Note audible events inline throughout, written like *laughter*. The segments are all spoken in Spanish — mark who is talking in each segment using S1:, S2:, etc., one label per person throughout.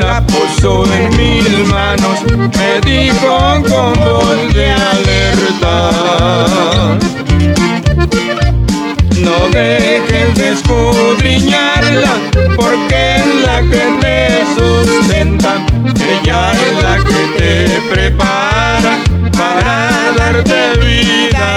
S1: La puso en mis manos, me dijo con voz de alerta. No dejes de escudriñarla, porque es la que te sustenta. Ella es la que te prepara para darte vida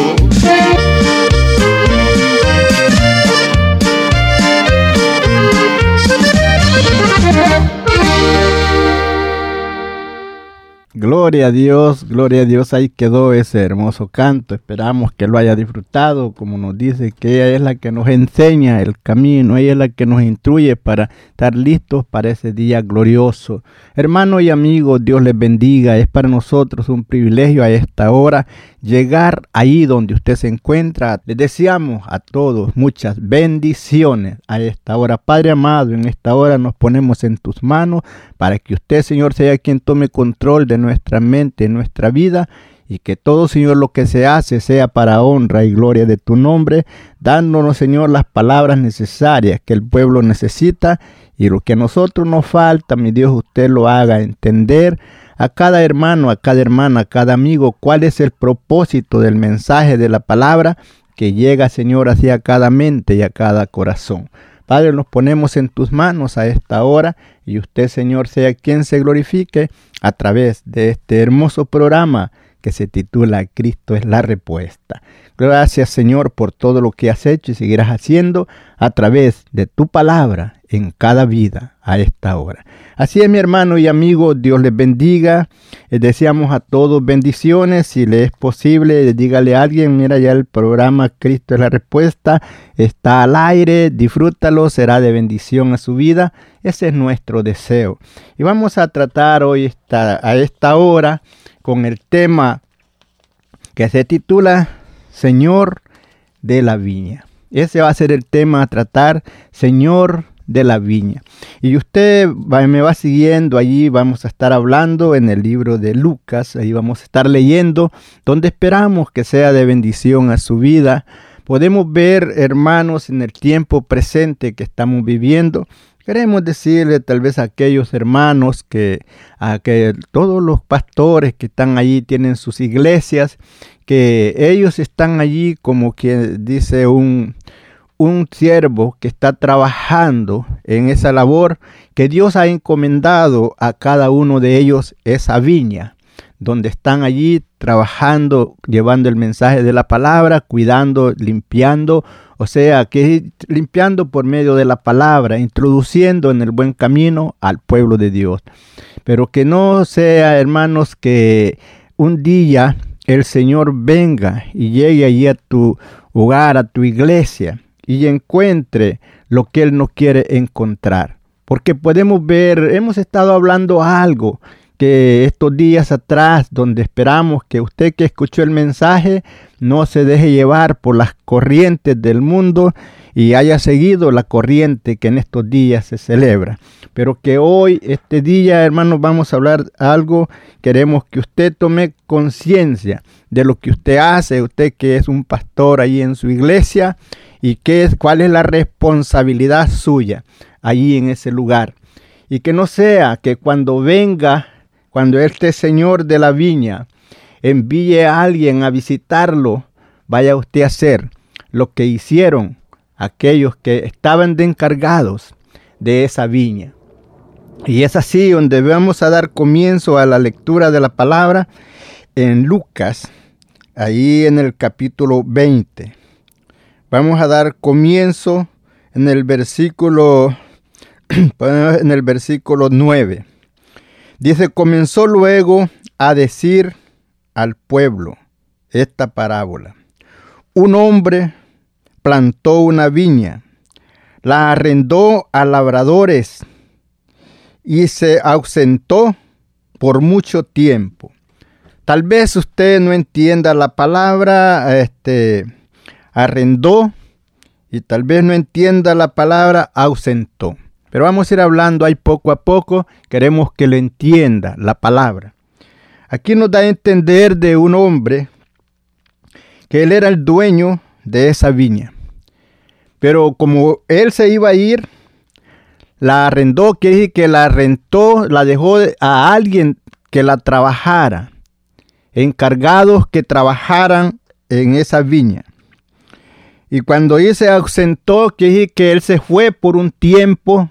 S2: Gloria a Dios, gloria a Dios, ahí quedó ese hermoso canto. Esperamos que lo haya disfrutado, como nos dice que ella es la que nos enseña el camino, ella es la que nos instruye para estar listos para ese día glorioso. Hermanos y amigos, Dios les bendiga. Es para nosotros un privilegio a esta hora llegar ahí donde usted se encuentra. Les deseamos a todos muchas bendiciones a esta hora. Padre amado, en esta hora nos ponemos en tus manos para que usted, Señor, sea quien tome control de nuestra mente, nuestra vida. Y que todo, Señor, lo que se hace sea para honra y gloria de tu nombre, dándonos, Señor, las palabras necesarias que el pueblo necesita y lo que a nosotros nos falta, mi Dios, usted lo haga entender a cada hermano, a cada hermana, a cada amigo, cuál es el propósito del mensaje de la palabra que llega, Señor, hacia cada mente y a cada corazón. Padre, nos ponemos en tus manos a esta hora y usted, Señor, sea quien se glorifique a través de este hermoso programa que se titula Cristo es la respuesta. Gracias Señor por todo lo que has hecho y seguirás haciendo a través de tu palabra en cada vida a esta hora. Así es mi hermano y amigo, Dios les bendiga. Les deseamos a todos bendiciones. Si le es posible, dígale a alguien, mira ya el programa Cristo es la respuesta. Está al aire, disfrútalo, será de bendición a su vida. Ese es nuestro deseo. Y vamos a tratar hoy esta, a esta hora con el tema que se titula Señor de la Viña. Ese va a ser el tema a tratar, Señor de la Viña. Y usted me va siguiendo allí, vamos a estar hablando en el libro de Lucas, ahí vamos a estar leyendo, donde esperamos que sea de bendición a su vida. Podemos ver, hermanos, en el tiempo presente que estamos viviendo, Queremos decirle tal vez a aquellos hermanos que, a que todos los pastores que están allí tienen sus iglesias, que ellos están allí como quien dice un, un siervo que está trabajando en esa labor que Dios ha encomendado a cada uno de ellos esa viña donde están allí trabajando, llevando el mensaje de la palabra, cuidando, limpiando, o sea, que limpiando por medio de la palabra, introduciendo en el buen camino al pueblo de Dios. Pero que no sea, hermanos, que un día el Señor venga y llegue allí a tu hogar, a tu iglesia, y encuentre lo que Él no quiere encontrar. Porque podemos ver, hemos estado hablando algo que estos días atrás, donde esperamos que usted que escuchó el mensaje no se deje llevar por las corrientes del mundo y haya seguido la corriente que en estos días se celebra. Pero que hoy, este día, hermanos, vamos a hablar algo, queremos que usted tome conciencia de lo que usted hace, usted que es un pastor ahí en su iglesia, y qué es, cuál es la responsabilidad suya allí en ese lugar. Y que no sea que cuando venga, cuando este señor de la viña envíe a alguien a visitarlo, vaya usted a hacer lo que hicieron aquellos que estaban encargados de esa viña. Y es así donde vamos a dar comienzo a la lectura de la palabra en Lucas, ahí en el capítulo 20. Vamos a dar comienzo en el versículo *clears throat* en el versículo 9. Dice, comenzó luego a decir al pueblo esta parábola. Un hombre plantó una viña, la arrendó a labradores y se ausentó por mucho tiempo. Tal vez usted no entienda la palabra este, arrendó y tal vez no entienda la palabra ausentó. Pero vamos a ir hablando ahí poco a poco. Queremos que lo entienda la palabra. Aquí nos da a entender de un hombre que él era el dueño de esa viña. Pero como él se iba a ir, la arrendó, que decir que la rentó, la dejó a alguien que la trabajara, encargados que trabajaran en esa viña. Y cuando él se ausentó, que decir que él se fue por un tiempo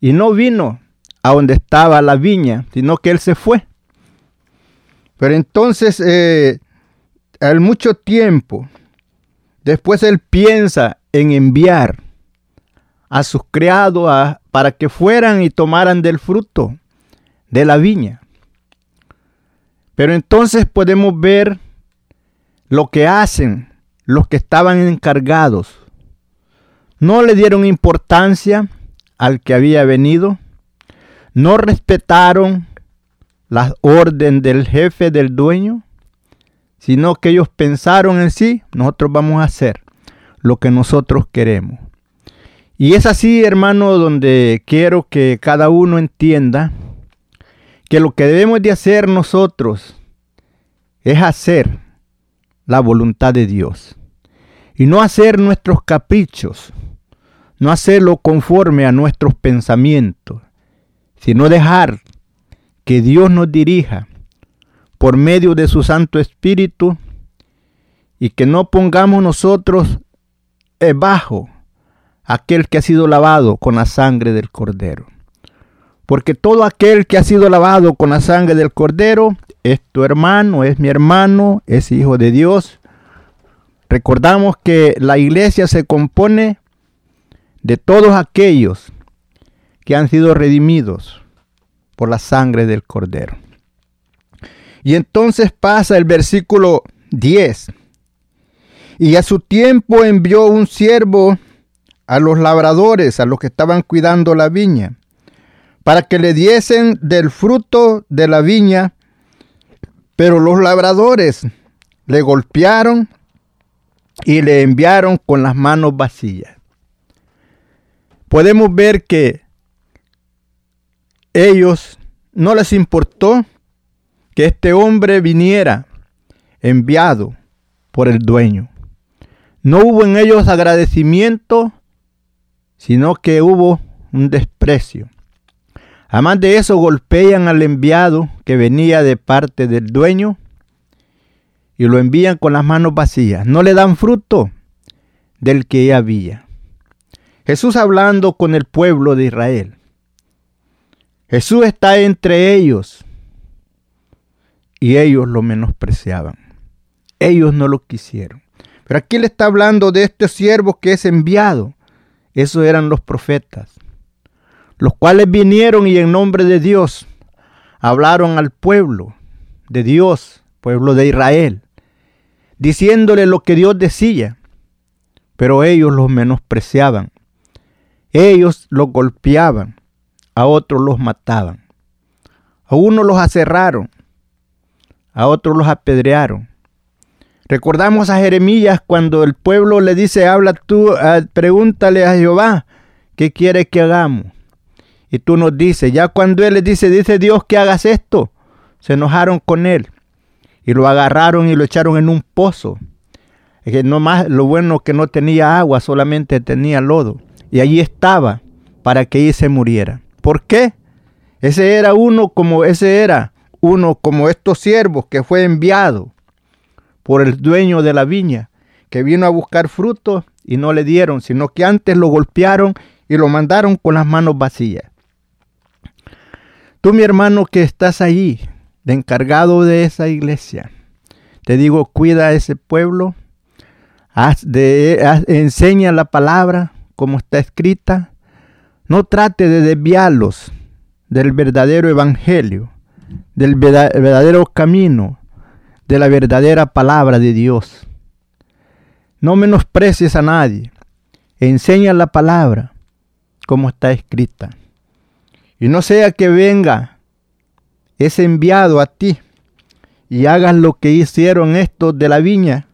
S2: y no vino a donde estaba la viña, sino que él se fue. Pero entonces, eh, al mucho tiempo, después él piensa en enviar a sus criados para que fueran y tomaran del fruto de la viña. Pero entonces podemos ver lo que hacen los que estaban encargados. No le dieron importancia al que había venido, no respetaron la orden del jefe del dueño, sino que ellos pensaron en sí, nosotros vamos a hacer lo que nosotros queremos. Y es así, hermano, donde quiero que cada uno entienda que lo que debemos de hacer nosotros es hacer la voluntad de Dios y no hacer nuestros caprichos, no hacerlo conforme a nuestros pensamientos, sino dejar que Dios nos dirija por medio de su Santo Espíritu y que no pongamos nosotros bajo aquel que ha sido lavado con la sangre del Cordero. Porque todo aquel que ha sido lavado con la sangre del Cordero es tu hermano, es mi hermano, es hijo de Dios. Recordamos que la iglesia se compone de todos aquellos que han sido redimidos por la sangre del Cordero. Y entonces pasa el versículo 10. Y a su tiempo envió un siervo a los labradores, a los que estaban cuidando la viña, para que le diesen del fruto de la viña, pero los labradores le golpearon y le enviaron con las manos vacías. Podemos ver que ellos no les importó que este hombre viniera enviado por el dueño. No hubo en ellos agradecimiento sino que hubo un desprecio. Además de eso, golpean al enviado que venía de parte del dueño y lo envían con las manos vacías. No le dan fruto del que había. Jesús hablando con el pueblo de Israel. Jesús está entre ellos y ellos lo menospreciaban. Ellos no lo quisieron. Pero aquí le está hablando de este siervo que es enviado esos eran los profetas, los cuales vinieron y en nombre de Dios hablaron al pueblo de Dios, pueblo de Israel, diciéndole lo que Dios decía, pero ellos los menospreciaban. ellos los golpeaban, a otros los mataban. A unos los aserraron, a otros los apedrearon. Recordamos a Jeremías cuando el pueblo le dice, habla tú, ah, pregúntale a Jehová, ¿qué quiere que hagamos? Y tú nos dices, ya cuando él le dice, dice Dios que hagas esto, se enojaron con él y lo agarraron y lo echaron en un pozo. Que no más, lo bueno que no tenía agua, solamente tenía lodo. Y allí estaba para que ahí se muriera. ¿Por qué? Ese era uno como ese era uno como estos siervos que fue enviado por el dueño de la viña, que vino a buscar frutos y no le dieron, sino que antes lo golpearon y lo mandaron con las manos vacías. Tú, mi hermano, que estás ahí, encargado de esa iglesia, te digo, cuida a ese pueblo, haz de, enseña la palabra como está escrita, no trate de desviarlos del verdadero evangelio, del verdadero camino, de la verdadera palabra de Dios. No menosprecies a nadie. Enseña la palabra como está escrita. Y no sea que venga ese enviado a ti y hagas lo que hicieron estos de la viña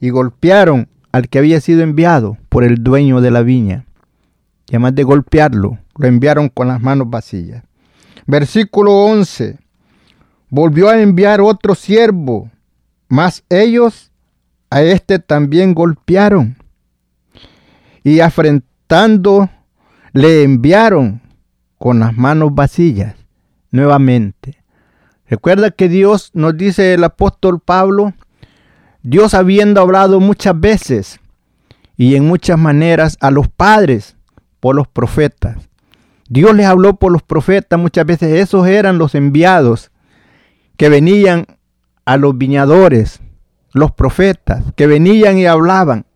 S2: y golpearon al que había sido enviado por el dueño de la viña. Y además de golpearlo, lo enviaron con las manos vacías. Versículo 11. Volvió a enviar otro siervo, mas ellos a este también golpearon. Y afrentando le enviaron con las manos vacías nuevamente. Recuerda que Dios nos dice el apóstol Pablo, Dios habiendo hablado muchas veces y en muchas maneras a los padres por los profetas. Dios les habló por los profetas muchas veces, esos eran los enviados que venían a los viñadores, los profetas, que venían y hablaban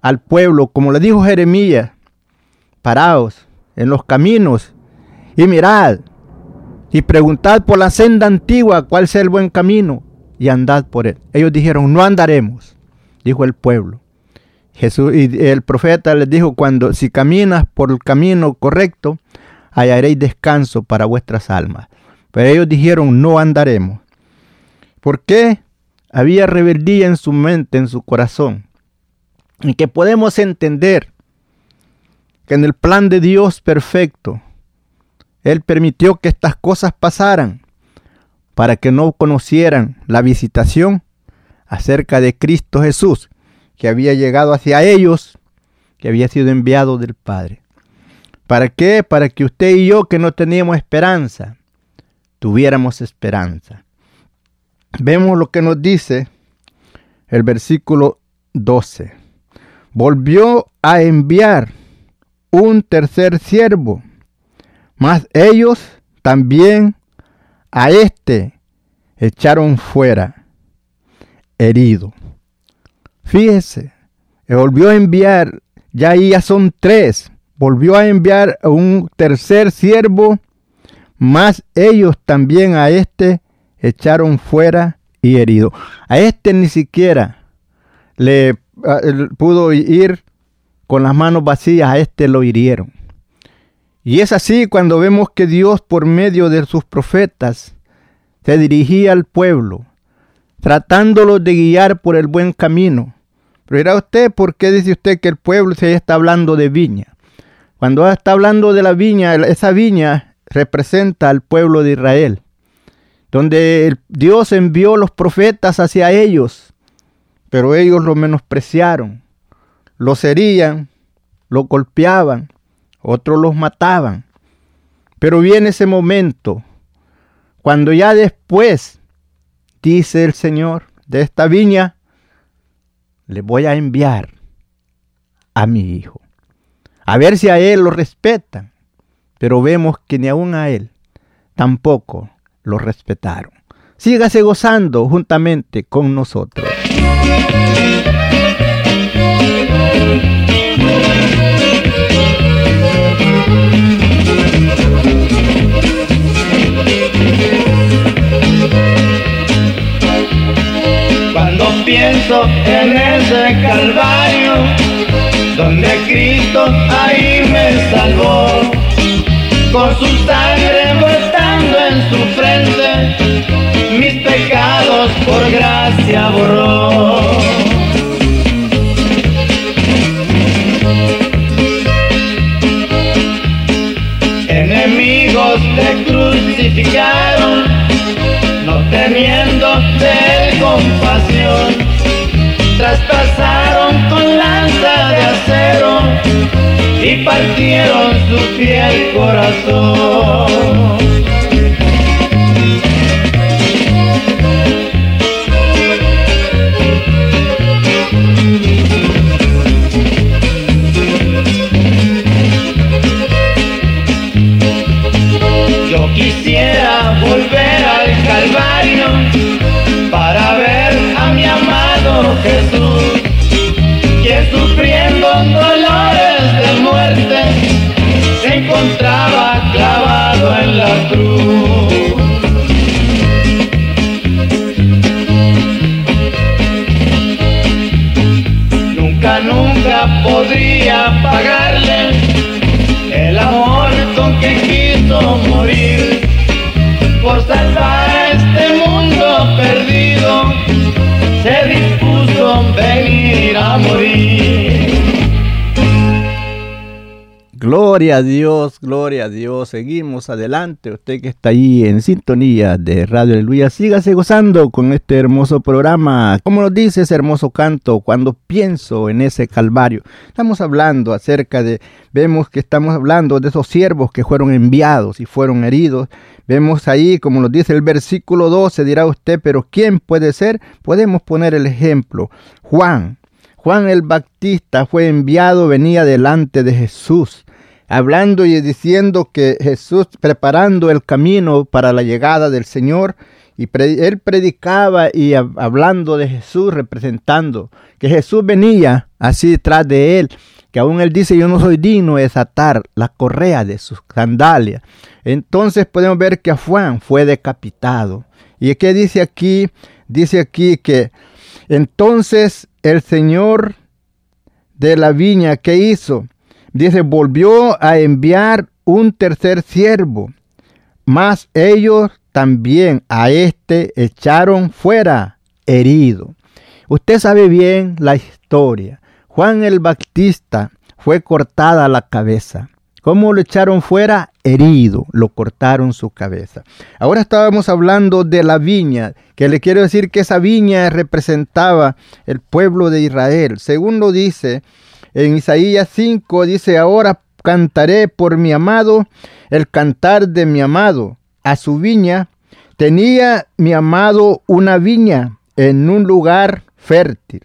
S2: al pueblo, como le dijo Jeremías, paraos en los caminos y mirad y preguntad por la senda antigua cuál sea el buen camino y andad por él. Ellos dijeron, no andaremos, dijo el pueblo. Jesús y el profeta les dijo, cuando si caminas por el camino correcto, hallaréis descanso para vuestras almas. Pero ellos dijeron, no andaremos. ¿Por qué? Había rebeldía en su mente, en su corazón. Y que podemos entender que en el plan de Dios perfecto, Él permitió que estas cosas pasaran para que no conocieran la visitación acerca de Cristo Jesús, que había llegado hacia ellos, que había sido enviado del Padre. ¿Para qué? Para que usted y yo que no teníamos esperanza, tuviéramos esperanza. Vemos lo que nos dice el versículo 12. Volvió a enviar un tercer siervo, mas ellos también a este echaron fuera, herido. Fíjese, volvió a enviar, ya ahí ya son tres, volvió a enviar un tercer siervo, más ellos también a este echaron fuera y herido. A este ni siquiera le pudo ir con las manos vacías, a este lo hirieron. Y es así cuando vemos que Dios por medio de sus profetas se dirigía al pueblo, tratándolo de guiar por el buen camino pero dirá usted, ¿por qué dice usted que el pueblo se está hablando de viña? Cuando está hablando de la viña, esa viña representa al pueblo de Israel, donde Dios envió los profetas hacia ellos, pero ellos lo menospreciaron, los herían, los golpeaban, otros los mataban. Pero viene ese momento, cuando ya después, dice el Señor, de esta viña, le voy a enviar a mi hijo. A ver si a él lo respetan. Pero vemos que ni aún a él tampoco lo respetaron. Sígase gozando juntamente con nosotros.
S3: Pienso en ese calvario donde Cristo ahí me salvó, con su sangre brotando en su frente, mis pecados por gracia borró. Enemigos te crucificaron, no teniendo traspasaron con lanza de acero y partieron su fiel corazón.
S2: Gloria a Dios, gloria a Dios. Seguimos adelante. Usted que está ahí en sintonía de Radio Aleluya, sígase gozando con este hermoso programa. Como nos dice ese hermoso canto, cuando pienso en ese Calvario, estamos hablando acerca de, vemos que estamos hablando de esos siervos que fueron enviados y fueron heridos. Vemos ahí, como nos dice el versículo 12, dirá usted, pero ¿quién puede ser? Podemos poner el ejemplo. Juan. Juan el Bautista fue enviado, venía delante de Jesús hablando y diciendo que Jesús preparando el camino para la llegada del Señor y él predicaba y hablando de Jesús, representando que Jesús venía así detrás de él, que aún él dice, yo no soy digno de desatar la correa de sus sandalias. Entonces podemos ver que Juan fue decapitado. ¿Y qué dice aquí? Dice aquí que entonces el Señor de la viña, ¿qué hizo? Dice, volvió a enviar un tercer siervo, mas ellos también a este echaron fuera herido. Usted sabe bien la historia. Juan el Bautista fue cortada la cabeza. ¿Cómo lo echaron fuera? Herido, lo cortaron su cabeza. Ahora estábamos hablando de la viña, que le quiero decir que esa viña representaba el pueblo de Israel. Según lo dice en Isaías 5 dice, ahora cantaré por mi amado el cantar de mi amado. A su viña tenía mi amado una viña en un lugar fértil.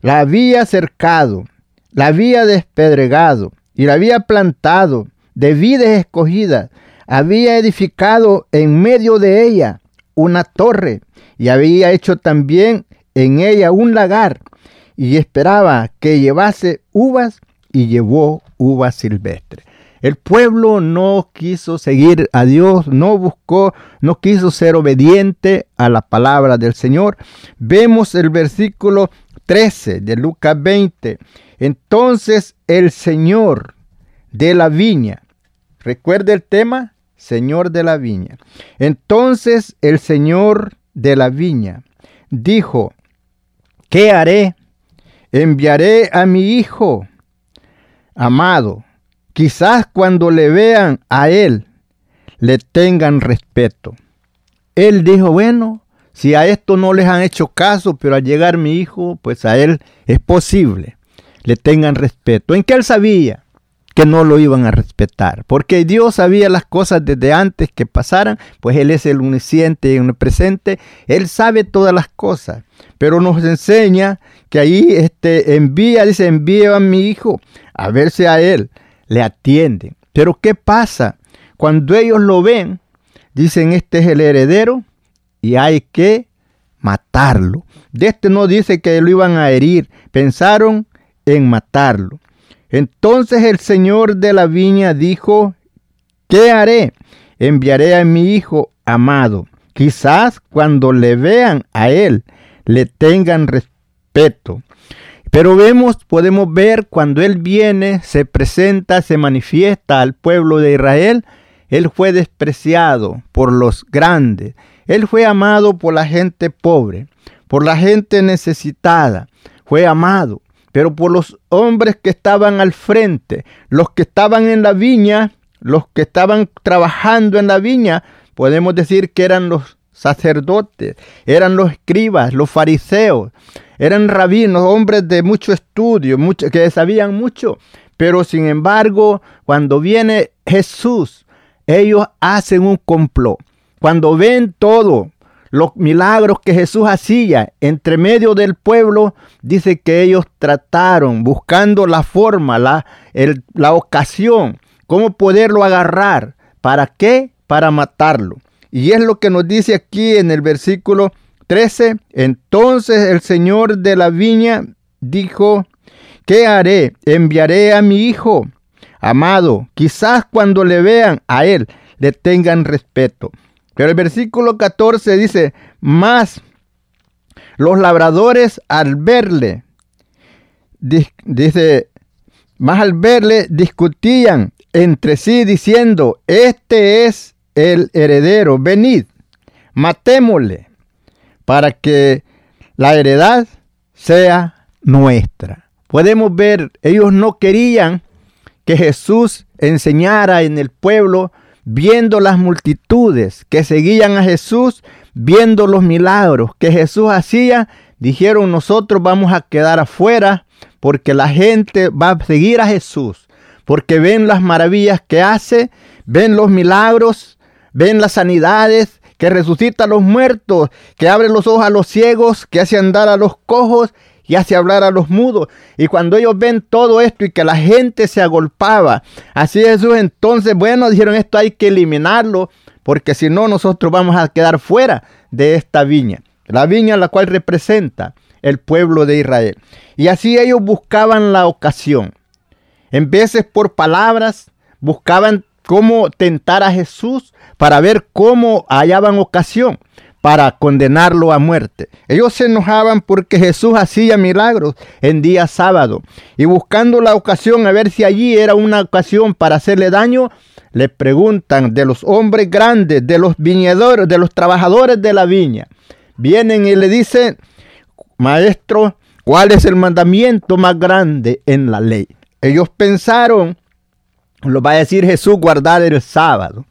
S2: La había cercado, la había despedregado y la había plantado de vides escogidas. Había edificado en medio de ella una torre y había hecho también en ella un lagar y esperaba que llevase uvas y llevó uvas silvestres. El pueblo no quiso seguir a Dios, no buscó, no quiso ser obediente a la palabra del Señor. Vemos el versículo 13 de Lucas 20. Entonces el Señor de la viña, recuerde el tema, Señor de la viña. Entonces el Señor de la viña dijo, ¿qué haré? enviaré a mi hijo amado. Quizás cuando le vean a él, le tengan respeto. Él dijo, bueno, si a esto no les han hecho caso, pero al llegar mi hijo, pues a él es posible, le tengan respeto. ¿En qué él sabía? Que no lo iban a respetar, porque Dios sabía las cosas desde antes que pasaran, pues Él es el omnisciente y omnipresente, Él sabe todas las cosas, pero nos enseña que ahí este, envía, dice, envía a mi hijo a verse a Él, le atienden. Pero ¿qué pasa? Cuando ellos lo ven, dicen, este es el heredero y hay que matarlo. De este no dice que lo iban a herir, pensaron en matarlo. Entonces el señor de la viña dijo, ¿qué haré? Enviaré a mi hijo amado. Quizás cuando le vean a él, le tengan respeto. Pero vemos, podemos ver cuando Él viene, se presenta, se manifiesta al pueblo de Israel, Él fue despreciado por los grandes, Él fue amado por la gente pobre, por la gente necesitada, fue amado, pero por los hombres que estaban al frente, los que estaban en la viña, los que estaban trabajando en la viña, podemos decir que eran los sacerdotes, eran los escribas, los fariseos, eran rabinos, hombres de mucho estudio, que sabían mucho. Pero sin embargo, cuando viene Jesús, ellos hacen un complot. Cuando ven todo, los milagros que Jesús hacía entre medio del pueblo, dice que ellos trataron, buscando la forma, la, la ocasión, cómo poderlo agarrar. ¿Para qué? Para matarlo. Y es lo que nos dice aquí en el versículo 13. Entonces el Señor de la viña dijo, ¿qué haré? Enviaré a mi hijo amado. Quizás cuando le vean a él le tengan respeto. Pero el versículo 14 dice, más los labradores al verle, dice, más al verle discutían entre sí diciendo, este es el heredero, venid, matémosle para que la heredad sea nuestra. Podemos ver, ellos no querían que Jesús enseñara en el pueblo, viendo las multitudes que seguían a Jesús, viendo los milagros que Jesús hacía, dijeron nosotros vamos a quedar afuera porque la gente va a seguir a Jesús, porque ven las maravillas que hace, ven los milagros, ven las sanidades, que resucita a los muertos, que abre los ojos a los ciegos, que hace andar a los cojos y hace hablar a los mudos. Y cuando ellos ven todo esto y que la gente se agolpaba, así Jesús entonces, bueno, dijeron esto hay que eliminarlo, porque si no nosotros vamos a quedar fuera de esta viña. La viña la cual representa el pueblo de Israel. Y así ellos buscaban la ocasión. En veces por palabras, buscaban cómo tentar a Jesús para ver cómo hallaban ocasión para condenarlo a muerte. Ellos se enojaban porque Jesús hacía milagros en día sábado y buscando la ocasión a ver si allí era una ocasión para hacerle daño, le preguntan de los hombres grandes, de los viñedores, de los trabajadores de la viña. Vienen y le dicen, maestro, ¿cuál es el mandamiento más grande en la ley? Ellos pensaron lo va a decir Jesús guardar el sábado.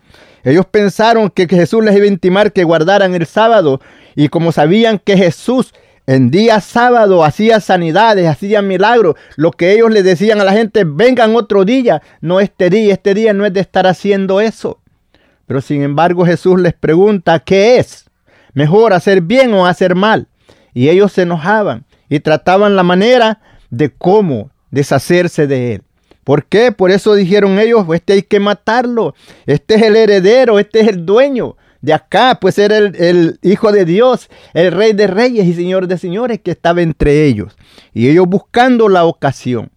S2: Ellos pensaron que Jesús les iba a intimar que guardaran el sábado y como sabían que Jesús en día sábado hacía sanidades, hacía milagros, lo que ellos le decían a la gente, vengan otro día, no este día, este día no es de estar haciendo eso. Pero sin embargo Jesús les pregunta, ¿qué es? ¿Mejor hacer bien o hacer mal? Y ellos se enojaban y trataban la manera de cómo deshacerse de él. ¿Por qué? Por eso dijeron ellos, este hay que matarlo. Este es el heredero, este es el dueño de acá, pues era el, el, Hijo de Dios, el Rey de Reyes y Señor de Señores que estaba entre ellos. Y ellos buscando la ocasión,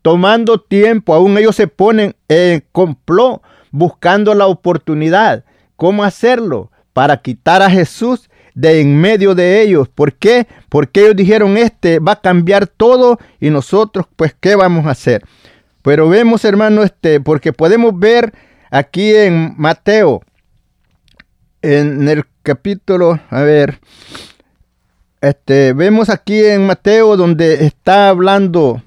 S2: tomando tiempo, aún ellos se ponen en complot, buscando la oportunidad. ¿Cómo hacerlo? Para quitar a Jesús de en medio de ellos. ¿Por qué? Porque ellos dijeron, este va a cambiar todo y nosotros, pues, ¿qué vamos a hacer? Pero vemos, hermano, este, porque podemos ver aquí en Mateo, en el capítulo, a ver, este, vemos aquí en Mateo donde está hablando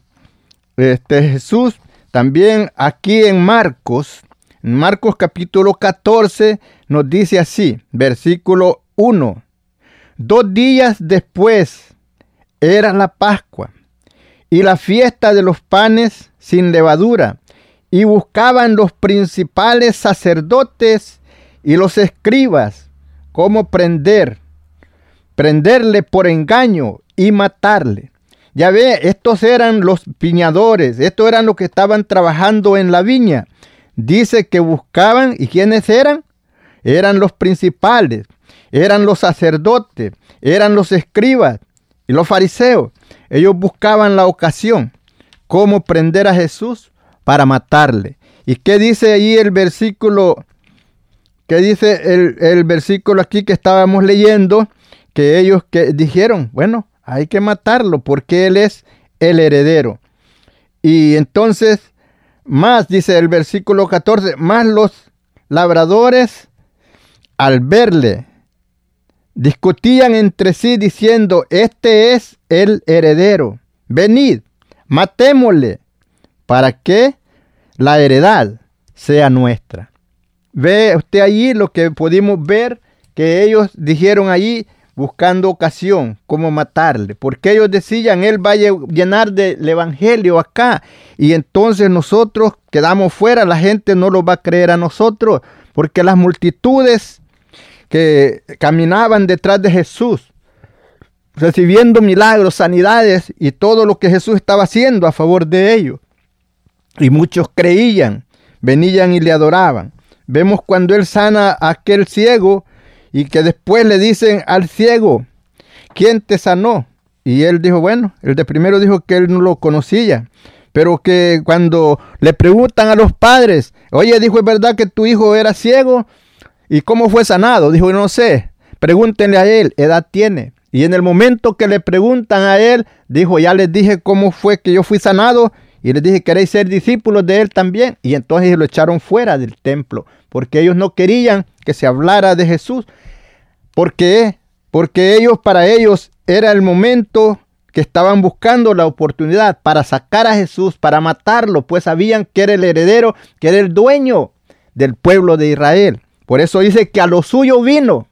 S2: este, Jesús, también aquí en Marcos, en Marcos capítulo 14 nos dice así, versículo 1, dos días después era la Pascua y la fiesta de los panes sin levadura, y buscaban los principales sacerdotes y los escribas cómo prender, prenderle por engaño y matarle. Ya ve, estos eran los piñadores, estos eran los que estaban trabajando en la viña. Dice que buscaban, ¿y quiénes eran? Eran los principales, eran los sacerdotes, eran los escribas y los fariseos. Ellos buscaban la ocasión cómo prender a Jesús para matarle. ¿Y qué dice ahí el versículo? ¿Qué dice el, el versículo aquí que estábamos leyendo? Que ellos que dijeron, bueno, hay que matarlo porque él es el heredero. Y entonces, más, dice el versículo 14, más los labradores al verle discutían entre sí diciendo, este es el heredero, venid, matémosle, para que la heredad sea nuestra. Ve usted allí lo que pudimos ver que ellos dijeron allí buscando ocasión, como matarle, porque ellos decían, él va a llenar del evangelio acá, y entonces nosotros quedamos fuera, la gente no lo va a creer a nosotros, porque las multitudes que caminaban detrás de Jesús, recibiendo milagros, sanidades y todo lo que Jesús estaba haciendo a favor de ellos. Y muchos creían, venían y le adoraban. Vemos cuando él sana a aquel ciego y que después le dicen al ciego, ¿quién te sanó? Y él dijo, bueno, el de primero dijo que él no lo conocía, pero que cuando le preguntan a los padres, oye, dijo, ¿es verdad que tu hijo era ciego? ¿Y cómo fue sanado? Dijo, no sé, pregúntenle a él, edad tiene. Y en el momento que le preguntan a él, dijo, ya les dije cómo fue que yo fui sanado y les dije, ¿queréis ser discípulos de él también? Y entonces lo echaron fuera del templo, porque ellos no querían que se hablara de Jesús. ¿Por qué? Porque ellos, para ellos, era el momento que estaban buscando la oportunidad para sacar a Jesús, para matarlo, pues sabían que era el heredero, que era el dueño del pueblo de Israel. Por eso dice que a los suyos vino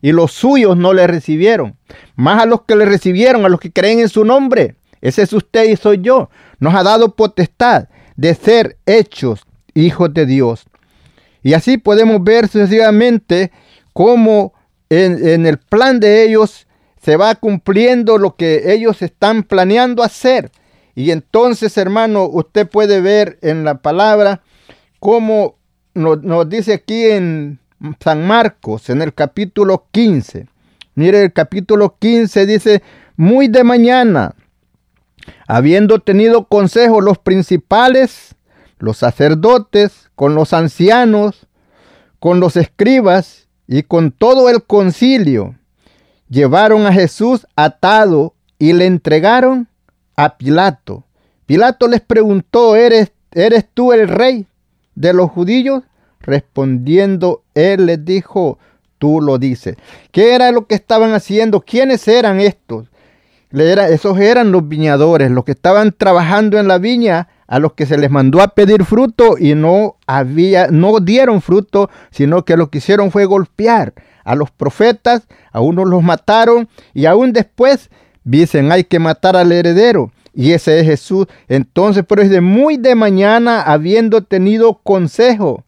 S2: y los suyos no le recibieron. Más a los que le recibieron, a los que creen en su nombre. Ese es usted y soy yo. Nos ha dado potestad de ser hechos hijos de Dios. Y así podemos ver sucesivamente cómo en, el plan de ellos se va cumpliendo lo que ellos están planeando hacer. Y entonces, hermano, usted puede ver en la palabra cómo nos, nos, dice aquí en San Marcos, en el capítulo 15. Mire, el capítulo 15 dice, muy de mañana, habiendo tenido consejo los principales, los sacerdotes, con los ancianos, con los escribas y con todo el concilio, llevaron a Jesús atado y le entregaron a Pilato. Pilato les preguntó, ¿eres, ¿eres tú el rey de los judíos? Respondiendo, él les dijo, tú lo dices. ¿Qué era lo que estaban haciendo? ¿Quiénes eran estos? esos eran los viñadores, los que estaban trabajando en la viña, a los que se les mandó a pedir fruto y no había, no dieron fruto, sino que lo que hicieron fue golpear a los profetas, a unos los mataron y aún después dicen hay que matar al heredero. Y ese es Jesús. Entonces, pero es de muy de mañana, habiendo tenido consejo,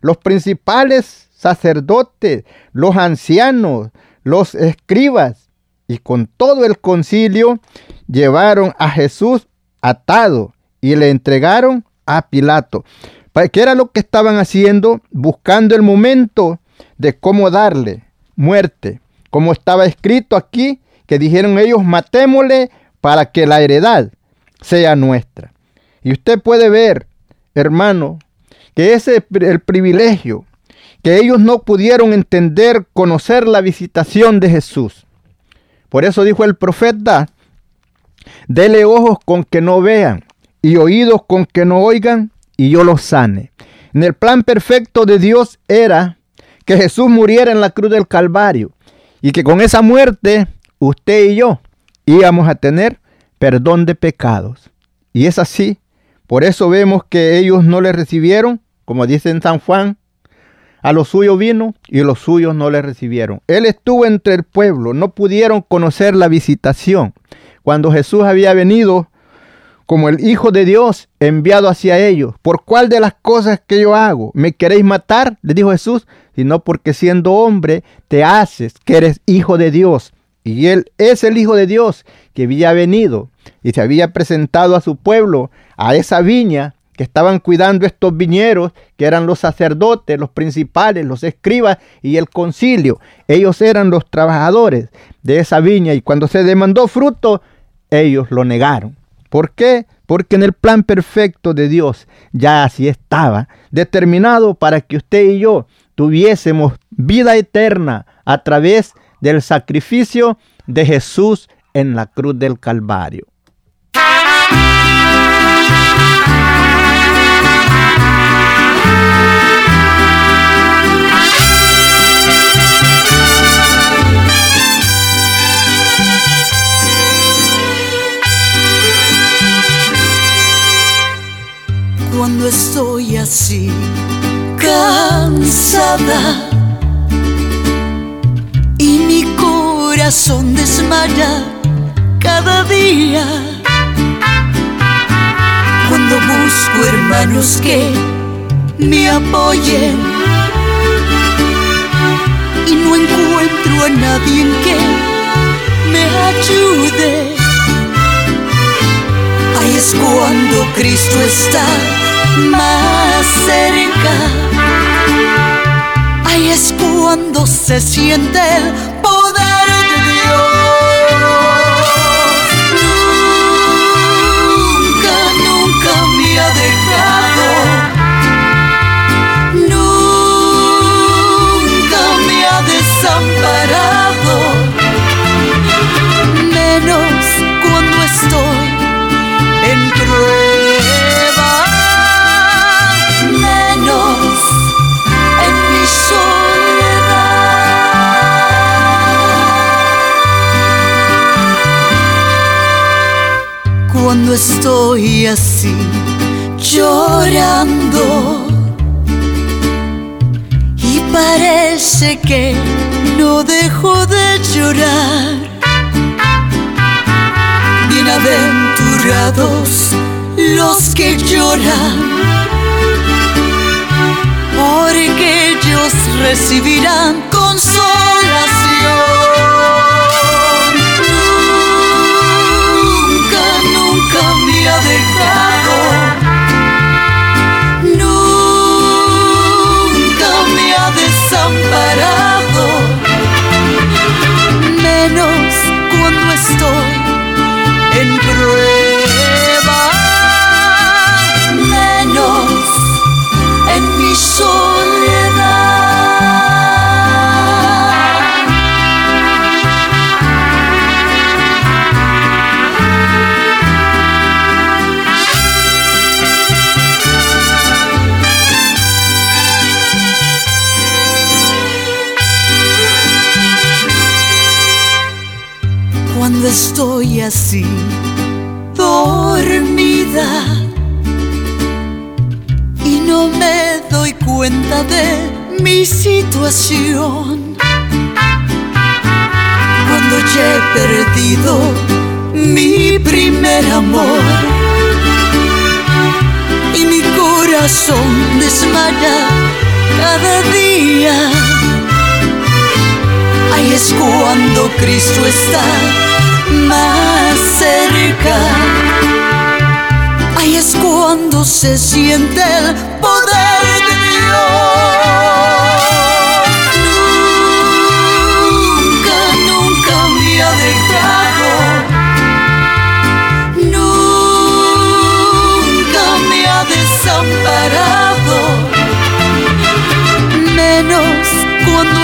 S2: los principales sacerdotes, los ancianos, los escribas, y con todo el concilio llevaron a Jesús atado y le entregaron a Pilato. ¿Qué era lo que estaban haciendo? Buscando el momento de cómo darle muerte. Como estaba escrito aquí, que dijeron ellos, matémosle para que la heredad sea nuestra. Y usted puede ver, hermano, que ese es el privilegio, que ellos no pudieron entender, conocer la visitación de Jesús. Por eso dijo el profeta, dele ojos con que no vean y oídos con que no oigan y yo los sane. En el plan perfecto de Dios era que Jesús muriera en la cruz del Calvario y que con esa muerte usted y yo íbamos a tener perdón de pecados. Y es así. Por eso vemos que ellos no le recibieron, como dice en San Juan a los suyos vino y los suyos no le recibieron. Él estuvo entre el pueblo, no pudieron conocer la visitación. Cuando Jesús había venido como el Hijo de Dios enviado hacia ellos, ¿por cuál de las cosas que yo hago me queréis matar? Le dijo Jesús, sino porque siendo hombre te haces que eres Hijo de Dios. Y él es el Hijo de Dios que había venido y se había presentado a su pueblo, a esa viña que estaban cuidando estos viñeros, que eran los sacerdotes, los principales, los escribas y el concilio. Ellos eran los trabajadores de esa viña y cuando se demandó fruto, ellos lo negaron. ¿Por qué? Porque en el plan perfecto de Dios ya así estaba, determinado para que usted y yo tuviésemos vida eterna a través del sacrificio de Jesús en la cruz del Calvario.
S4: Así, cansada. Y mi corazón desmaya cada día. Cuando busco hermanos que me apoyen y no encuentro a nadie que me ayude. Ahí es cuando Cristo está más cerca. Ahí es cuando se siente poder Cuando estoy así llorando y parece que no dejo de llorar. Bienaventurados los que lloran, porque ellos recibirán ha desmaya cada día. Ahí es cuando Cristo está más cerca. Ahí es cuando se siente el poder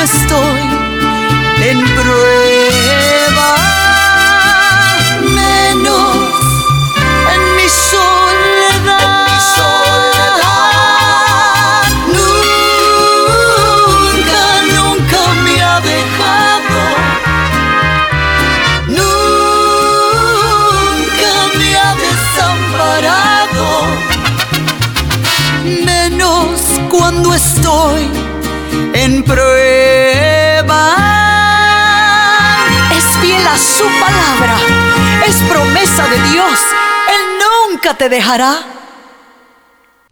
S4: estoy en prueba, su palabra, es promesa de Dios. Él nunca te dejará.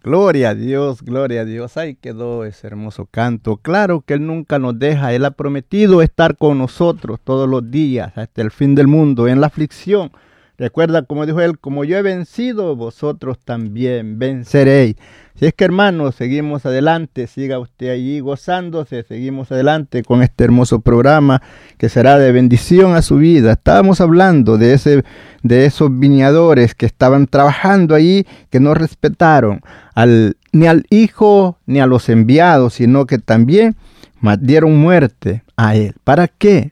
S2: Gloria a Dios, gloria a Dios. Ahí quedó ese hermoso canto. Claro que Él nunca nos deja. Él ha prometido estar con nosotros todos los días hasta el fin del mundo en la aflicción. Recuerda, como dijo Él, como yo he vencido, vosotros también venceréis. Si es que hermanos, seguimos adelante, siga usted allí gozándose, seguimos adelante con este hermoso programa que será de bendición a su vida. Estábamos hablando de, ese, de esos viñadores que estaban trabajando allí, que no respetaron ni al Hijo ni a los enviados, sino que también dieron muerte a Él. ¿Para qué?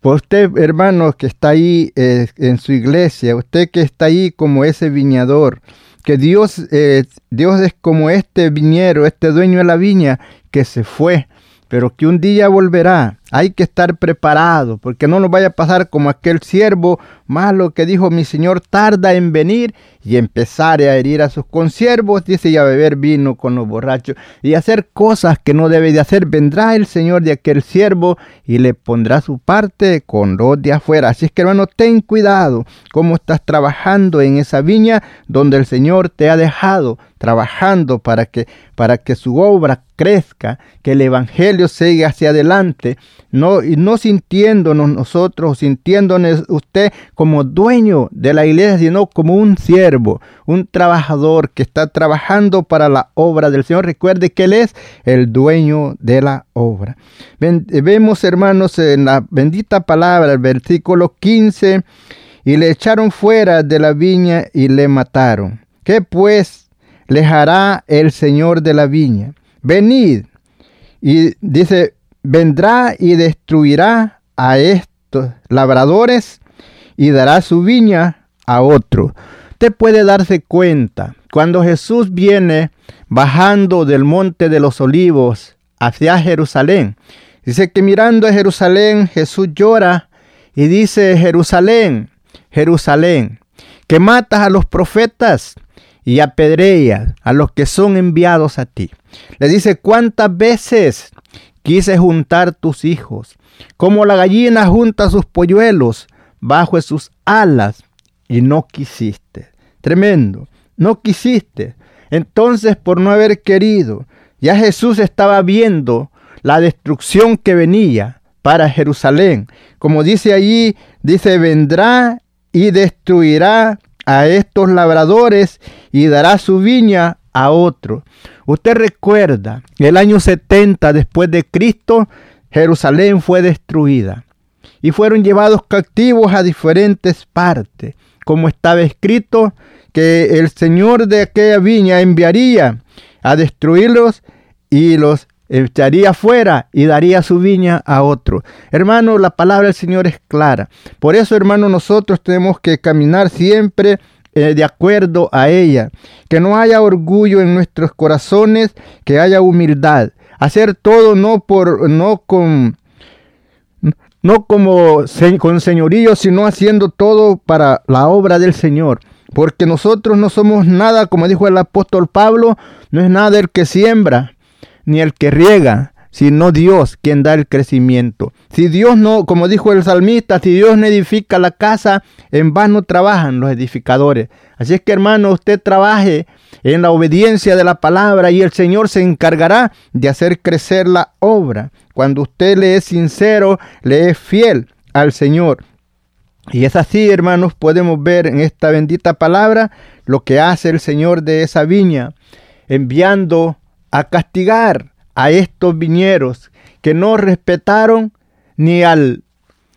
S2: Pues usted, hermanos, que está ahí eh, en su iglesia, usted que está ahí como ese viñador, que Dios, eh, Dios es como este viñero, este dueño de la viña que se fue, pero que un día volverá. Hay que estar preparado, porque no nos vaya a pasar como aquel siervo malo que dijo, mi señor tarda en venir y empezar a herir a sus consiervos, dice, y a beber vino con los borrachos y hacer cosas que no debe de hacer. Vendrá el señor de aquel siervo y le pondrá su parte con los de afuera. Así es que hermano, ten cuidado cómo estás trabajando en esa viña donde el Señor te ha dejado trabajando para que, para que su obra crezca, que el Evangelio siga hacia adelante, no, no sintiéndonos nosotros, sintiéndonos usted como dueño de la iglesia, sino como un siervo, un trabajador que está trabajando para la obra del Señor. Recuerde que Él es el dueño de la obra. Vemos, hermanos, en la bendita palabra, el versículo 15, y le echaron fuera de la viña y le mataron. ¿Qué pues les hará el Señor de la viña? Venid. Y dice, vendrá y destruirá a estos labradores y dará su viña a otro. Usted puede darse cuenta, cuando Jesús viene bajando del monte de los olivos hacia Jerusalén, dice que mirando a Jerusalén, Jesús llora y dice, Jerusalén, Jerusalén, que matas a los profetas y apedreas a los que son enviados a ti. Le dice, ¿cuántas veces quise juntar tus hijos, como la gallina junta sus polluelos bajo sus alas y no quisiste. Tremendo, no quisiste. Entonces, por no haber querido, ya Jesús estaba viendo la destrucción que venía para Jerusalén. Como dice allí, dice, vendrá y destruirá a estos labradores y dará su viña a otro. Usted recuerda, el año 70 después de Cristo, Jerusalén fue destruida y fueron llevados cautivos a diferentes partes, como estaba escrito que el Señor de aquella viña enviaría a destruirlos y los echaría fuera y daría su viña a otro. Hermano, la palabra del Señor es clara. Por eso, hermano, nosotros tenemos que caminar siempre eh, de acuerdo a ella. Que no haya orgullo en nuestros corazones, que haya humildad. Hacer todo no por no con no como con señorío, sino haciendo todo para la obra del Señor. Porque nosotros no somos nada, como dijo el apóstol Pablo, no es nada el que siembra, ni el que riega, sino Dios quien da el crecimiento. Si Dios no, como dijo el salmista, si Dios no edifica la casa, en vano trabajan los edificadores. Así es que hermano, usted trabaje en la obediencia de la palabra y el Señor se encargará de hacer crecer la obra. Cuando usted le es sincero, le es fiel al Señor. Y es así, hermanos, podemos ver en esta bendita palabra lo que hace el Señor de esa viña, enviando a castigar a estos viñeros que no respetaron ni a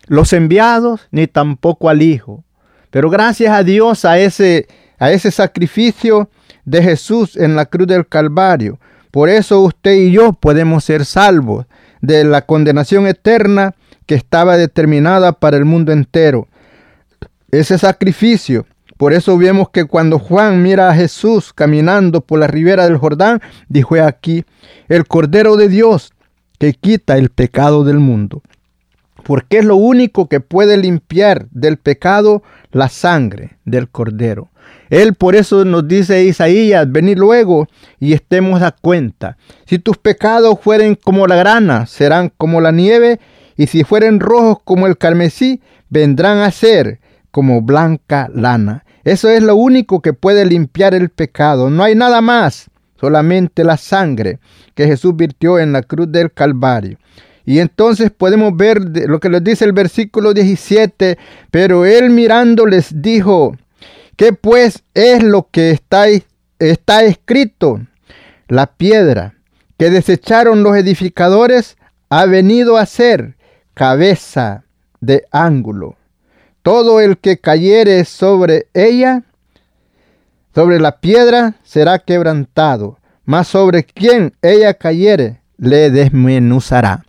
S2: los enviados ni tampoco al Hijo. Pero gracias a Dios a ese, a ese sacrificio de Jesús en la cruz del Calvario. Por eso usted y yo podemos ser salvos de la condenación eterna que estaba determinada para el mundo entero. Ese sacrificio por eso vemos que cuando Juan mira a Jesús caminando por la ribera del Jordán, dijo aquí, el Cordero de Dios que quita el pecado del mundo. Porque es lo único que puede limpiar del pecado la sangre del Cordero. Él por eso nos dice Isaías, venid luego y estemos a cuenta. Si tus pecados fueren como la grana, serán como la nieve, y si fueren rojos como el carmesí, vendrán a ser como blanca lana. Eso es lo único que puede limpiar el pecado. No hay nada más, solamente la sangre que Jesús virtió en la cruz del Calvario. Y entonces podemos ver lo que les dice el versículo 17, pero él mirando les dijo, ¿qué pues es lo que está, está escrito? La piedra que desecharon los edificadores ha venido a ser cabeza de ángulo. Todo el que cayere sobre ella, sobre la piedra, será quebrantado, mas sobre quien ella cayere, le desmenuzará.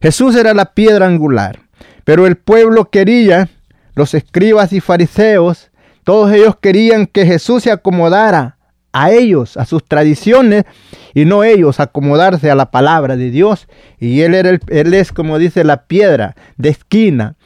S2: Jesús era la piedra angular, pero el pueblo quería, los escribas y fariseos, todos ellos querían que Jesús se acomodara a ellos, a sus tradiciones, y no ellos acomodarse a la palabra de Dios. Y él, era él es, como dice, la piedra de esquina,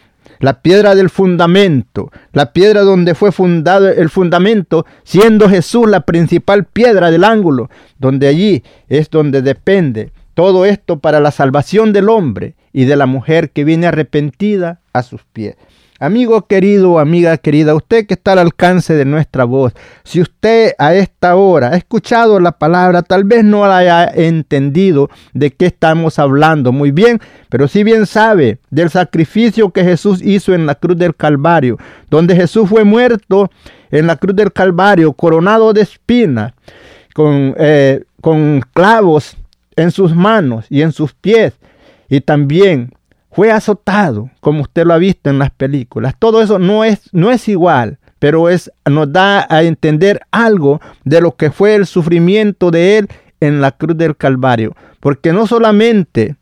S2: la piedra del fundamento, la piedra donde fue fundado el fundamento, siendo Jesús la principal piedra del ángulo, donde allí es donde depende todo esto para la salvación del hombre y de la mujer que viene arrepentida a sus pies. Amigo querido, amiga querida, usted que está al alcance de nuestra voz, si usted a esta hora ha escuchado la palabra, tal vez no la haya entendido de qué estamos hablando muy bien, pero si bien sabe del sacrificio que Jesús hizo en la cruz del Calvario, donde Jesús fue muerto en la cruz del Calvario, coronado de espinas, con, eh, con clavos en sus manos y en sus pies, y también fue azotado, como usted lo ha visto en las películas. Todo eso no es, no es igual, pero es, nos da a entender algo de lo que fue el sufrimiento de él en la cruz del Calvario. Porque no solamente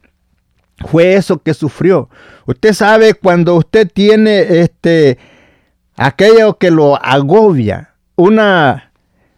S2: fue eso que sufrió. Usted sabe cuando usted tiene este aquello que lo agobia, una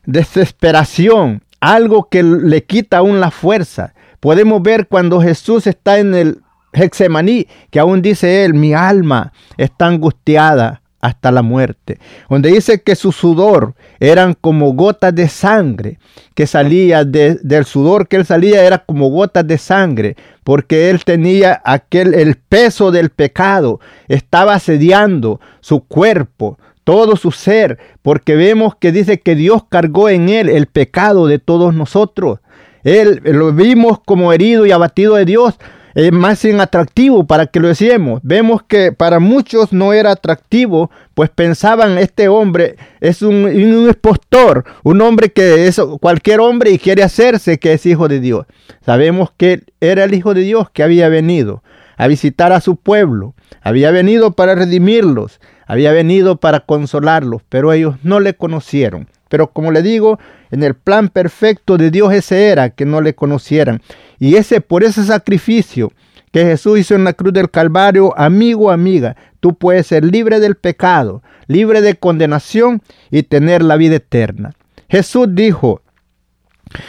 S2: desesperación, algo que le quita aún la fuerza. Podemos ver cuando Jesús está en el Hexemaní, que aún dice él, mi alma está angustiada hasta la muerte, donde dice que su sudor eran como gotas de sangre, que salía del sudor que él salía era como gotas de sangre, porque él tenía aquel el peso del pecado, estaba asediando su cuerpo, todo su ser, porque vemos que dice que Dios cargó en él el pecado de todos nosotros. Él lo vimos como herido y abatido de Dios, es más atractivo para que lo decíamos. Vemos que para muchos no era atractivo, pues pensaban este hombre es un, un expostor, un hombre que es cualquier hombre y quiere hacerse que es hijo de Dios. Sabemos que era el hijo de Dios que había venido a visitar a su pueblo, había venido para redimirlos, había venido para consolarlos, pero ellos no le conocieron. Pero como le digo, en el plan perfecto de Dios ese era que no le conocieran. Y ese por ese sacrificio que Jesús hizo en la cruz del Calvario, amigo, amiga, tú puedes ser libre del pecado, libre de condenación y tener la vida eterna. Jesús dijo,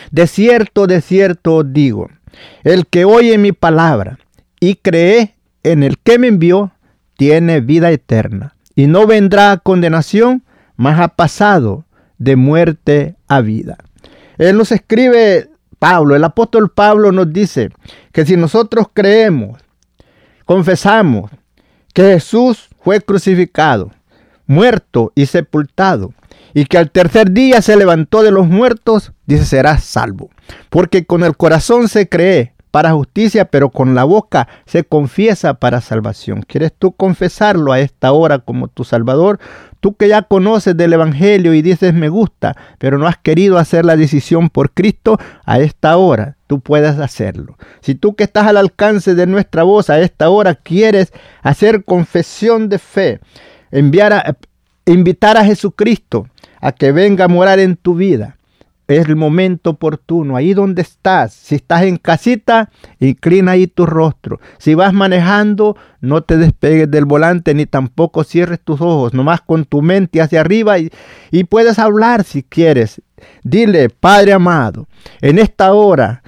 S2: de cierto, de cierto os digo, el que oye mi palabra y cree en el que me envió, tiene vida eterna y no vendrá a condenación, mas ha pasado de muerte a vida. Él nos escribe Pablo, el apóstol Pablo nos dice que si nosotros creemos, confesamos que Jesús fue crucificado, muerto y sepultado, y que al tercer día se levantó de los muertos, dice, serás salvo. Porque con el corazón se cree para justicia, pero con la boca se confiesa para salvación. ¿Quieres tú confesarlo a esta hora como tu Salvador? Tú que ya conoces del Evangelio y dices me gusta, pero no has querido hacer la decisión por Cristo, a esta hora tú puedes hacerlo. Si tú que estás al alcance de nuestra voz a esta hora quieres hacer confesión de fe, enviar a, invitar a Jesucristo a que venga a morar en tu vida, es el momento oportuno, ahí donde estás. Si estás en casita, inclina ahí tu rostro. Si vas manejando, no te despegues del volante ni tampoco cierres tus ojos, nomás con tu mente hacia arriba y, y puedes hablar si quieres. Dile, Padre amado, en esta hora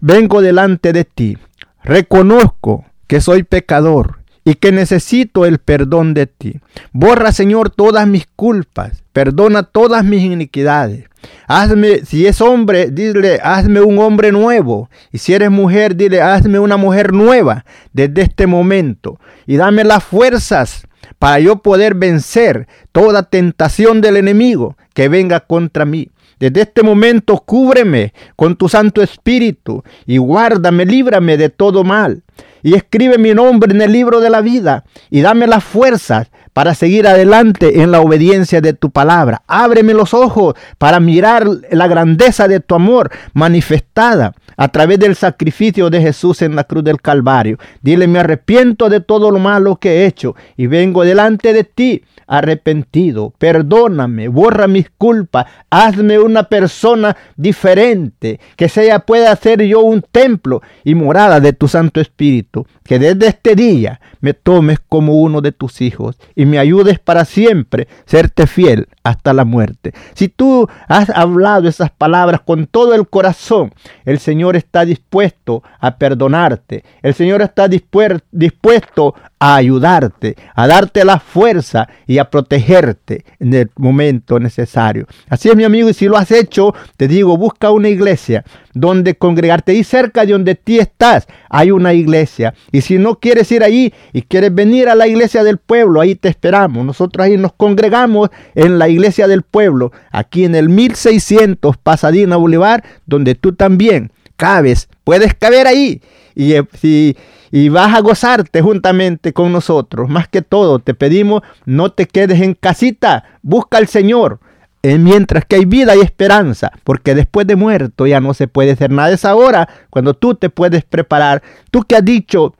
S2: vengo delante de ti. Reconozco que soy pecador y que necesito el perdón de ti. Borra, Señor, todas mis culpas, perdona todas mis iniquidades. Hazme, si es hombre, dile, hazme un hombre nuevo. Y si eres mujer, dile, hazme una mujer nueva desde este momento. Y dame las fuerzas para yo poder vencer toda tentación del enemigo que venga contra mí. Desde este momento cúbreme con tu Santo Espíritu y guárdame, líbrame de todo mal y escribe mi nombre en el libro de la vida y dame las fuerzas para seguir adelante en la obediencia de tu palabra. Ábreme los ojos para mirar la grandeza de tu amor manifestada a través del sacrificio de Jesús en la cruz del Calvario. Dile, me arrepiento de todo lo malo que he hecho y vengo delante de ti arrepentido. Perdóname, borra mis culpas, hazme una persona diferente, que sea pueda ser yo un templo y morada de tu Santo Espíritu. Que desde este día me tomes como uno de tus hijos y me ayudes para siempre, serte fiel hasta la muerte. Si tú has hablado esas palabras con todo el corazón, el Señor está dispuesto a perdonarte. El Señor está dispuesto a ayudarte, a darte la fuerza y a protegerte en el momento necesario. Así es mi amigo y si lo has hecho, te digo, busca una iglesia donde congregarte y cerca de donde ti estás hay una iglesia. Y si no quieres ir allí y quieres venir a la iglesia del pueblo, ahí te esperamos. Nosotros ahí nos congregamos en la iglesia del pueblo, aquí en el 1600 Pasadena Boulevard, donde tú también cabes, puedes caber ahí. Y, si, y vas a gozarte juntamente con nosotros. Más que todo, te pedimos, no te quedes en casita, busca al Señor. Eh, mientras que hay vida y esperanza, porque después de muerto ya no se puede hacer nada. Es ahora cuando tú te puedes preparar. Tú que has dicho,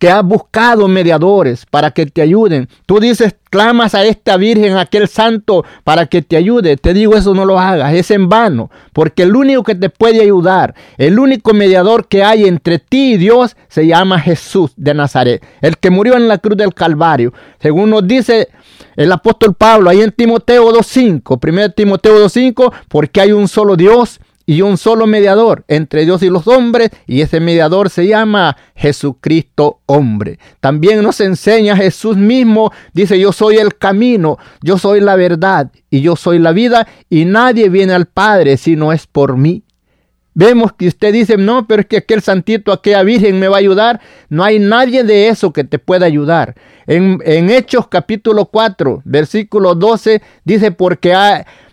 S2: que has buscado mediadores para que te ayuden. Tú dices, clamas a esta Virgen, a aquel santo, para que te ayude. Te digo, eso no lo hagas, es en vano, porque el único que te puede ayudar, el único mediador que hay entre ti y Dios, se llama Jesús de Nazaret, el que murió en la cruz del Calvario. Según nos dice el apóstol Pablo ahí en Timoteo 2.5, 1 Timoteo 2.5, porque hay un solo Dios y un solo mediador entre Dios y los hombres, y ese mediador se llama Jesucristo hombre. También nos enseña Jesús mismo, dice, yo soy el camino, yo soy la verdad y yo soy la vida, y nadie viene al Padre si no es por mí. Vemos que usted dice, no, pero es que aquel santito, aquella virgen me va a ayudar. No hay nadie de eso que te pueda ayudar. En, en Hechos capítulo 4, versículo 12, dice, porque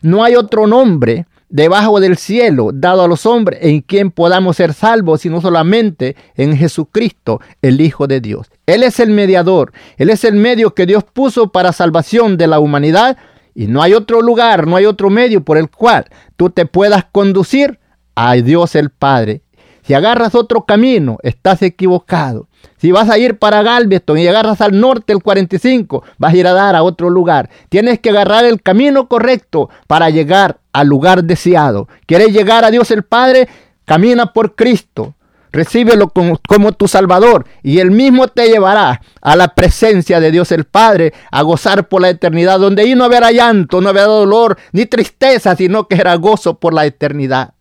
S2: no hay otro nombre debajo del cielo dado a los hombres en quien podamos ser salvos, sino solamente en Jesucristo, el Hijo de Dios. Él es el mediador, Él es el medio que Dios puso para salvación de la humanidad y no hay otro lugar, no hay otro medio por el cual tú te puedas conducir a Dios el Padre. Si agarras otro camino, estás equivocado. Si vas a ir para Galveston y agarras al norte el 45, vas a ir a dar a otro lugar. Tienes que agarrar el camino correcto para llegar al lugar deseado. ¿Quieres llegar a Dios el Padre? Camina por Cristo. Recíbelo como, tu Salvador y Él mismo te llevará a la presencia de Dios el Padre, a gozar por la eternidad, donde ahí no habrá llanto, no habrá dolor, ni tristeza, sino que será gozo por la eternidad.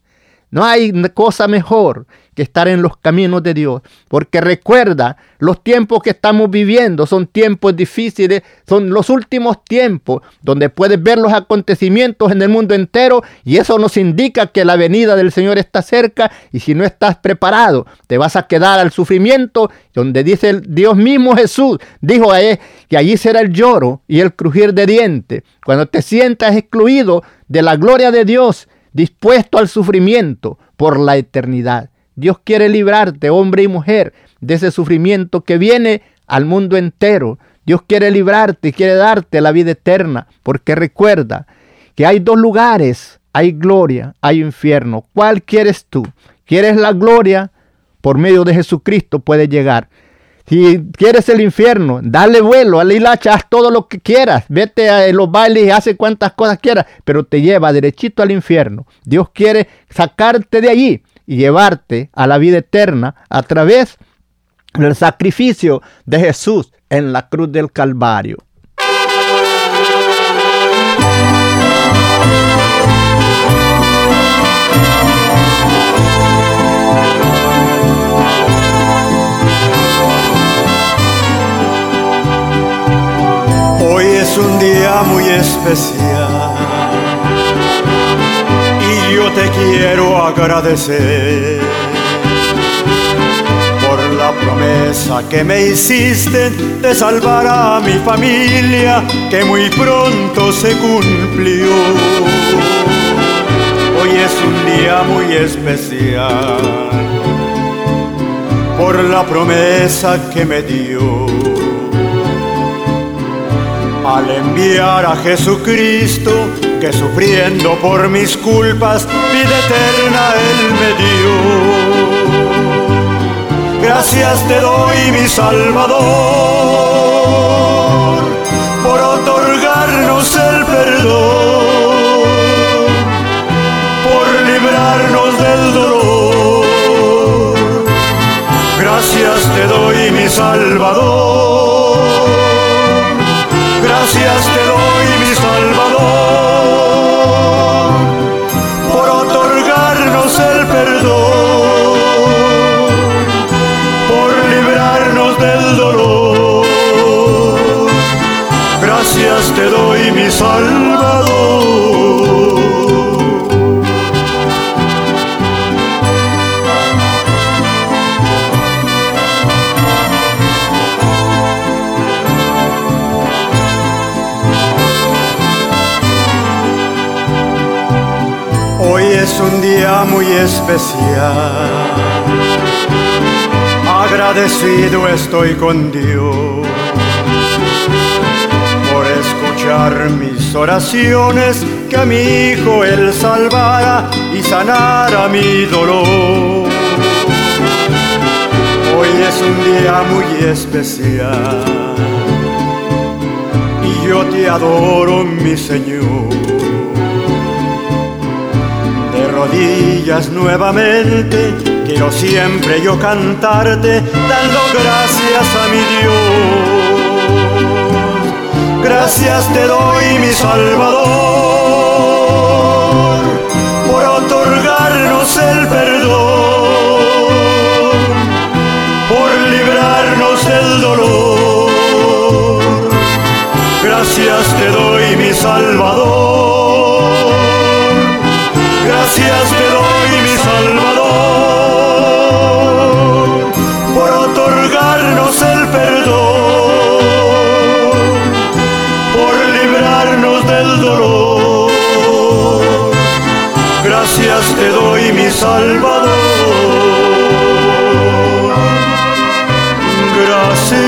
S2: No hay cosa mejor que estar en los caminos de Dios, porque recuerda, los tiempos que estamos viviendo son tiempos difíciles, son los últimos tiempos donde puedes ver los acontecimientos en el mundo entero y eso nos indica que la venida del Señor está cerca y si no estás preparado, te vas a quedar al sufrimiento, donde dice el Dios mismo Jesús, dijo a él que allí será el lloro y el crujir de dientes, cuando te sientas excluido de la gloria de Dios dispuesto al sufrimiento por la eternidad. Dios quiere librarte, hombre y mujer, de ese sufrimiento que viene al mundo entero. Dios quiere librarte y quiere darte la vida eterna, porque recuerda que hay dos lugares, hay gloria, hay infierno. ¿Cuál quieres tú? ¿Quieres la gloria? Por medio de Jesucristo puedes llegar. Si quieres el infierno, dale vuelo, la hilacha, haz todo lo que quieras. Vete a los bailes y hace cuantas cosas quieras, pero te lleva derechito al infierno. Dios quiere sacarte de allí y llevarte a la vida eterna a través del sacrificio de Jesús en la cruz del Calvario.
S5: Un día muy especial y yo te quiero agradecer por la promesa que me hiciste de salvar a mi familia que muy pronto se cumplió. Hoy es un día muy especial por la promesa que me dio al enviar a Jesucristo, que sufriendo por mis culpas, vida eterna Él me dio. Gracias te doy, mi Salvador, por otorgarnos el perdón, por librarnos del dolor. Gracias te doy, mi Salvador gracias te doy, mi Salvador, por otorgarnos el perdón, por librarnos del dolor. Gracias te doy, mi Salvador. Especial. Agradecido estoy con Dios por escuchar mis oraciones, que a mi hijo él salvara y sanara mi dolor. Hoy es un día muy especial y yo te adoro, mi Señor. Rodillas nuevamente quiero siempre yo cantarte, dando gracias a mi Dios. Gracias te doy, mi Salvador, por otorgarnos el perdón, por librarnos del dolor. Gracias te doy, mi Salvador. Gracias te doy, mi Salvador, por otorgarnos el perdón, por librarnos del dolor. Gracias te doy, mi Salvador. Gracias.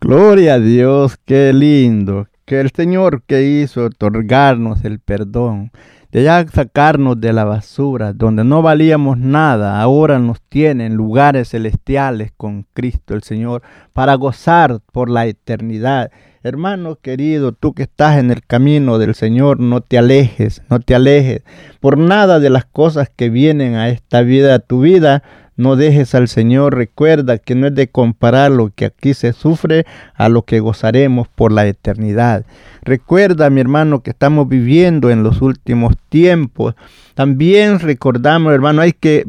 S2: Gloria a Dios, qué lindo. Que el Señor que hizo otorgarnos el perdón, de ya sacarnos de la basura, donde no valíamos nada, ahora nos tiene en lugares celestiales con Cristo el Señor, para gozar por la eternidad. Hermano querido, tú que estás en el camino del Señor, no te alejes, no te alejes por nada de las cosas que vienen a esta vida, a tu vida. No dejes al Señor, recuerda que no es de comparar lo que aquí se sufre a lo que gozaremos por la eternidad. Recuerda, mi hermano, que estamos viviendo en los últimos tiempos. También recordamos, hermano, hay que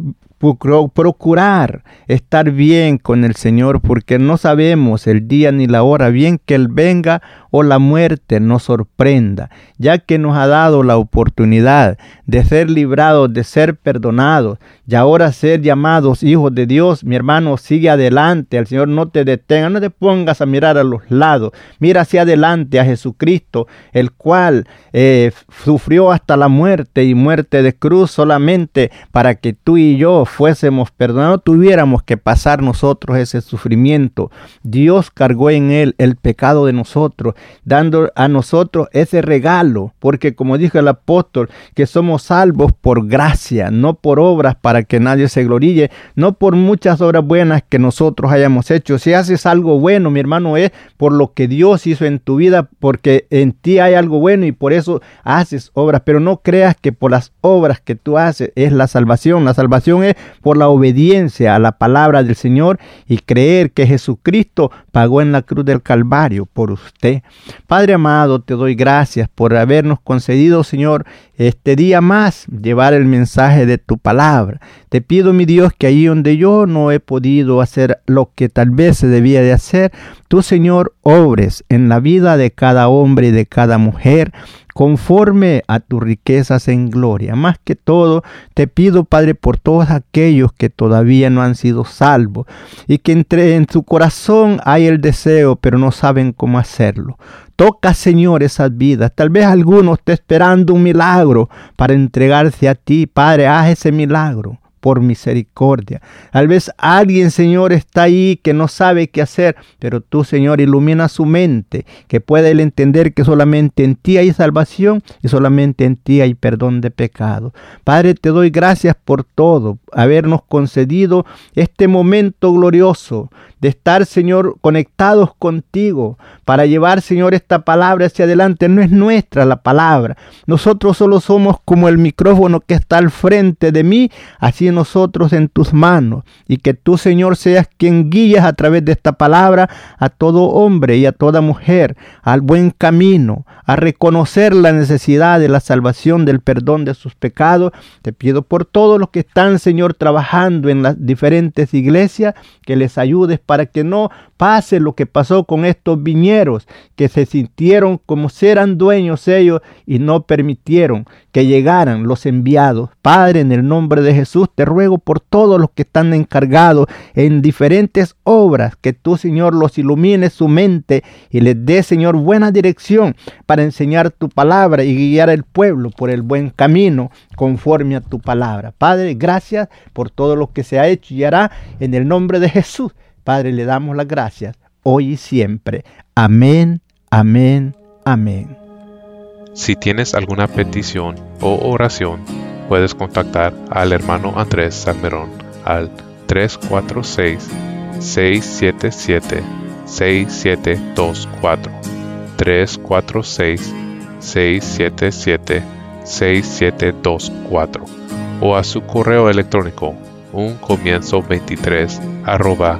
S2: procurar estar bien con el Señor porque no sabemos el día ni la hora, bien que Él venga o la muerte nos sorprenda, ya que nos ha dado la oportunidad de ser librados, de ser perdonados y ahora ser llamados hijos de Dios. Mi hermano, sigue adelante, el Señor no te detenga, no te pongas a mirar a los lados, mira hacia adelante a Jesucristo, el cual eh, sufrió hasta la muerte y muerte de cruz solamente para que tú y yo fuésemos perdonados, tuviéramos que pasar nosotros ese sufrimiento. Dios cargó en él el pecado de nosotros, dando a nosotros ese regalo, porque como dijo el apóstol, que somos salvos por gracia, no por obras para que nadie se gloríe, no por muchas obras buenas que nosotros hayamos hecho. Si haces algo bueno, mi hermano, es por lo que Dios hizo en tu vida, porque en ti hay algo bueno y por eso haces obras, pero no creas que por las obras que tú haces es la salvación. La salvación es por la obediencia a la palabra del Señor y creer que Jesucristo pagó en la cruz del Calvario por usted. Padre amado, te doy gracias por habernos concedido, Señor, este día más llevar el mensaje de tu palabra. Te pido, mi Dios, que ahí donde yo no he podido hacer lo que tal vez se debía de hacer, tú, Señor, obres en la vida de cada hombre y de cada mujer conforme a tus riquezas en gloria. Más que todo, te pido, Padre, por todos aquellos que todavía no han sido salvos y que entre en su corazón hay el deseo, pero no saben cómo hacerlo. Toca, Señor, esas vidas. Tal vez alguno esté esperando un milagro para entregarse a ti. Padre, haz ese milagro por misericordia. Tal vez alguien, Señor, está ahí que no sabe qué hacer, pero tú, Señor, ilumina su mente, que pueda él entender que solamente en ti hay salvación y solamente en ti hay perdón de pecado. Padre, te doy gracias por todo, habernos concedido este momento glorioso de estar, Señor, conectados contigo para llevar, Señor, esta palabra hacia adelante. No es nuestra la palabra. Nosotros solo somos como el micrófono que está al frente de mí, así nosotros en tus manos. Y que tú, Señor, seas quien guías a través de esta palabra a todo hombre y a toda mujer al buen camino, a reconocer la necesidad de la salvación, del perdón de sus pecados. Te pido por todos los que están, Señor, trabajando en las diferentes iglesias, que les ayudes para que no pase lo que pasó con estos viñeros, que se sintieron como si eran dueños ellos y no permitieron que llegaran los enviados. Padre, en el nombre de Jesús te ruego por todos los que están encargados en diferentes obras, que tú, Señor, los ilumines su mente y les dé, Señor, buena dirección para enseñar tu palabra y guiar al pueblo por el buen camino conforme a tu palabra. Padre, gracias por todo lo que se ha hecho y hará en el nombre de Jesús. Padre, le damos las gracias hoy y siempre. Amén, amén, amén.
S6: Si tienes alguna petición o oración, puedes contactar al hermano Andrés Salmerón al 346-677-6724. 346-677-6724 o a su correo electrónico un comienzo 23 arroba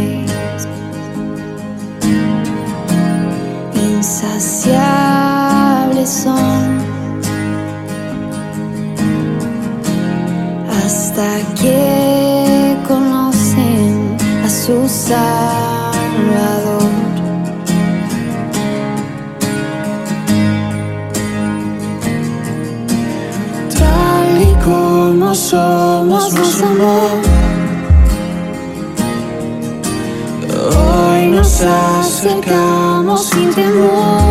S7: hasta que conocen a su Salvador.
S8: Tal y como somos, nos amó. Hoy nos acercamos sin temor.